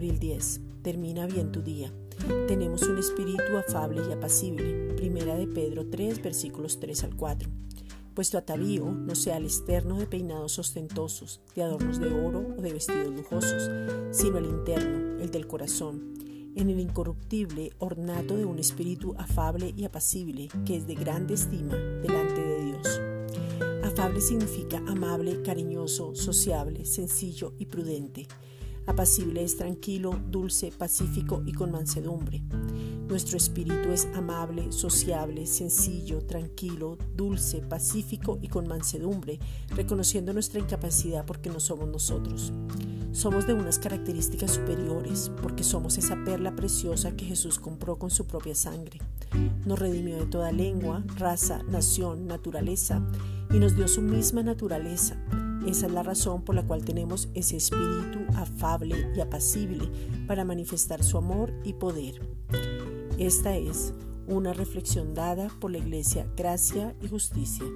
bien tu día. Tenemos un espíritu afable y apacible. Primera de Pedro 3, versículos 3 al 4. Puesto atavío no sea el externo de peinados ostentosos, de adornos de oro o de vestidos lujosos, sino el interno, el del corazón, en el incorruptible ornato de un espíritu afable y apacible, que es de grande estima delante de Dios. Afable significa amable, cariñoso, sociable, sencillo y prudente. Apacible es tranquilo, dulce, pacífico y con mansedumbre. Nuestro espíritu es amable, sociable, sencillo, tranquilo, dulce, pacífico y con mansedumbre, reconociendo nuestra incapacidad porque no somos nosotros. Somos de unas características superiores porque somos esa perla preciosa que Jesús compró con su propia sangre. Nos redimió de toda lengua, raza, nación, naturaleza y nos dio su misma naturaleza. Esa es la razón por la cual tenemos ese espíritu afable y apacible para manifestar su amor y poder. Esta es una reflexión dada por la Iglesia Gracia y Justicia.